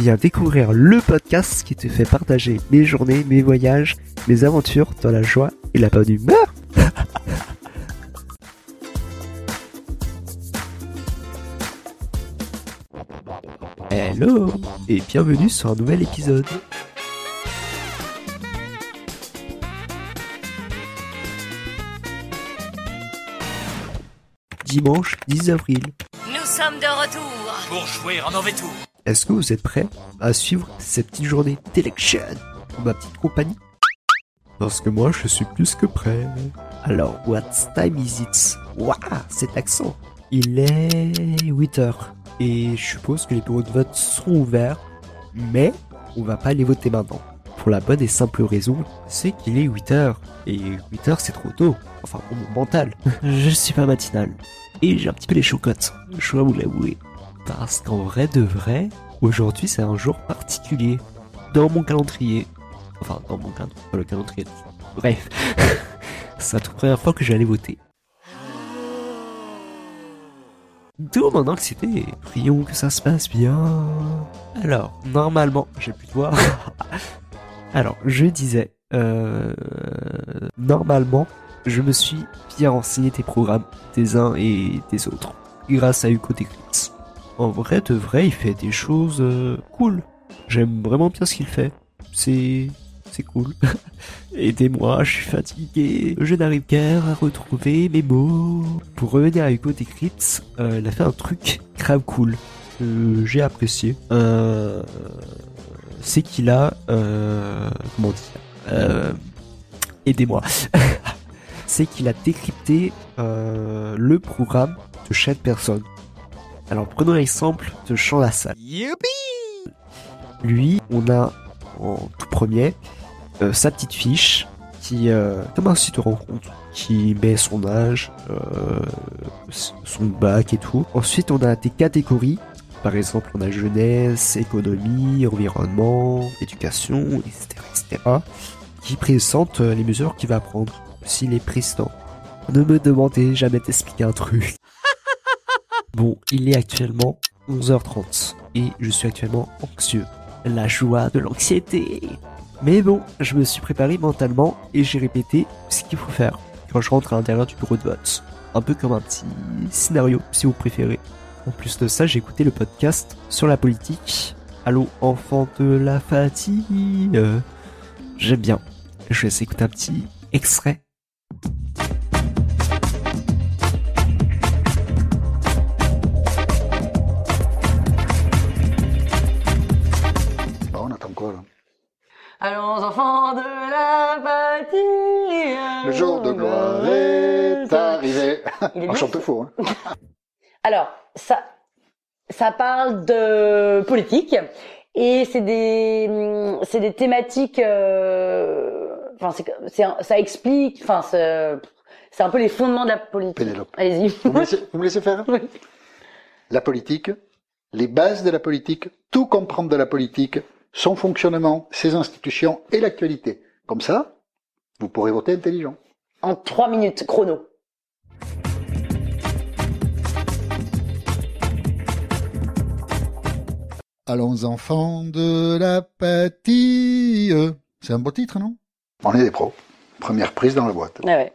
Viens découvrir le podcast qui te fait partager mes journées, mes voyages, mes aventures dans la joie et la bonne humeur. Hello et bienvenue sur un nouvel épisode. Dimanche 10 avril. Nous sommes de retour. pour jouer en mauvais tour. Est-ce que vous êtes prêts à suivre cette petite journée d'élection pour ma petite compagnie? Parce que moi, je suis plus que prêt. Alors, what time is it? Waouh, cet accent Il est 8 heures. Et je suppose que les bureaux de vote sont ouverts, mais on va pas aller voter maintenant. Pour la bonne et simple raison, c'est qu'il est 8 heures. Et 8 heures, c'est trop tôt. Enfin, pour mon mental. Je suis pas matinal. Et j'ai un petit peu les chocottes. Je dois vous l'avouer. Parce qu'en vrai de vrai, aujourd'hui c'est un jour particulier dans mon calendrier. Enfin, dans mon calendrier, pas le calendrier. Bref, c'est la toute première fois que j'allais voter. D'où mon anxiété. Prions que ça se passe bien. Alors, normalement, j'ai pu te voir. Alors, je disais, euh, normalement, je me suis bien renseigné des programmes des uns et des autres, grâce à Hugo. En vrai de vrai, il fait des choses euh, cool. J'aime vraiment bien ce qu'il fait. C'est c'est cool. Aidez-moi, je suis fatigué. Je n'arrive guère à retrouver mes mots. Pour revenir à Hugo Décrypte, euh, il a fait un truc grave cool. J'ai apprécié. Euh, c'est qu'il a euh, comment dire Aidez-moi. c'est qu'il a décrypté le programme de chaque personne. Alors prenons l'exemple de Jean Lassalle. Lui, on a en tout premier euh, sa petite fiche qui, euh, comme un site de rencontre, qui met son âge, euh, son bac et tout. Ensuite, on a des catégories. Par exemple, on a jeunesse, économie, environnement, éducation, etc., etc., qui présentent euh, les mesures qu'il va prendre s'il est président. Ne me demandez jamais d'expliquer un truc. Bon, il est actuellement 11h30 et je suis actuellement anxieux. La joie de l'anxiété. Mais bon, je me suis préparé mentalement et j'ai répété ce qu'il faut faire quand je rentre à l'intérieur du bureau de vote. Un peu comme un petit scénario, si vous préférez. En plus de ça, j'ai écouté le podcast sur la politique. Allô, enfant de la fatigue. J'aime bien. Je vais essayer d'écouter un petit extrait. Allons enfants de la patrie. Le jour de gloire est arrivé. Il est On chante faux. Hein. Alors, ça, ça parle de politique et c'est des, hum, c'est des thématiques. euh, Enfin, c'est, ça explique. Enfin, c'est, un peu les fondements de la politique. Pénélope. Allez-y. Vous me laissez, vous me laissez faire Oui. La politique, les bases de la politique, tout comprendre de la politique, son fonctionnement, ses institutions et l'actualité. Comme ça, vous pourrez voter intelligent. En trois minutes chrono. Allons enfants de la patrie. C'est un beau titre, non? On est des pros. Première prise dans la boîte. Ah ouais.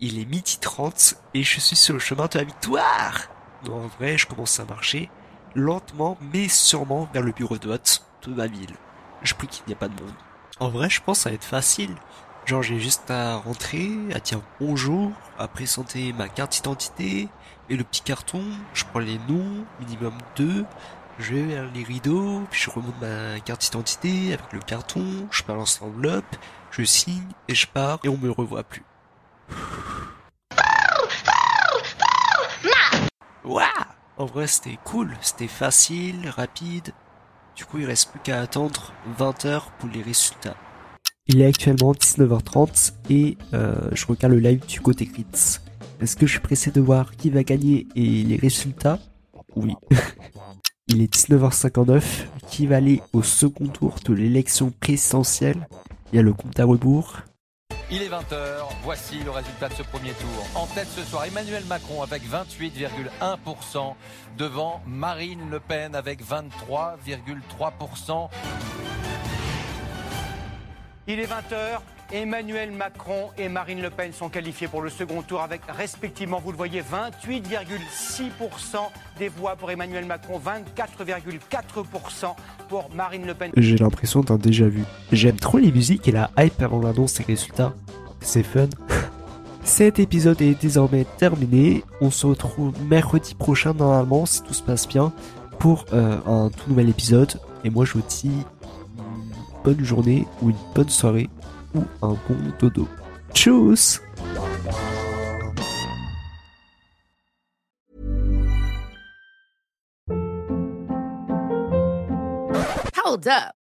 Il est midi 30 et je suis sur le chemin de la victoire. En vrai, je commence à marcher lentement mais sûrement vers le bureau de vote de ma ville. Je prie qu'il n'y a pas de monde. En vrai, je pense que ça va être facile. Genre, j'ai juste à rentrer, à dire bonjour, à présenter ma carte d'identité et le petit carton. Je prends les noms, minimum deux, Je vais vers les rideaux, puis je remonte ma carte d'identité avec le carton, je balance l'enveloppe, je signe et je pars et on me revoit plus. Waouh En vrai c'était cool, c'était facile, rapide. Du coup il reste plus qu'à attendre 20 heures pour les résultats. Il est actuellement 19h30 et euh, je regarde le live du côté Crits. Est-ce que je suis pressé de voir qui va gagner et les résultats Oui. Il est 19h59. Qui va aller au second tour de l'élection présidentielle? Il y a le compte à rebours. Il est 20h, voici le résultat de ce premier tour. En tête ce soir, Emmanuel Macron avec 28,1% devant Marine Le Pen avec 23,3%. Il est 20h. Emmanuel Macron et Marine Le Pen sont qualifiés pour le second tour avec respectivement, vous le voyez, 28,6% des voix pour Emmanuel Macron, 24,4% pour Marine Le Pen. J'ai l'impression d'un déjà vu. J'aime trop les musiques et la hype avant l'annonce des résultats. C'est fun. Cet épisode est désormais terminé. On se retrouve mercredi prochain normalement si tout se passe bien pour euh, un tout nouvel épisode. Et moi je vous dis une bonne journée ou une bonne soirée ou un bon dodo. Tchuss Hold up.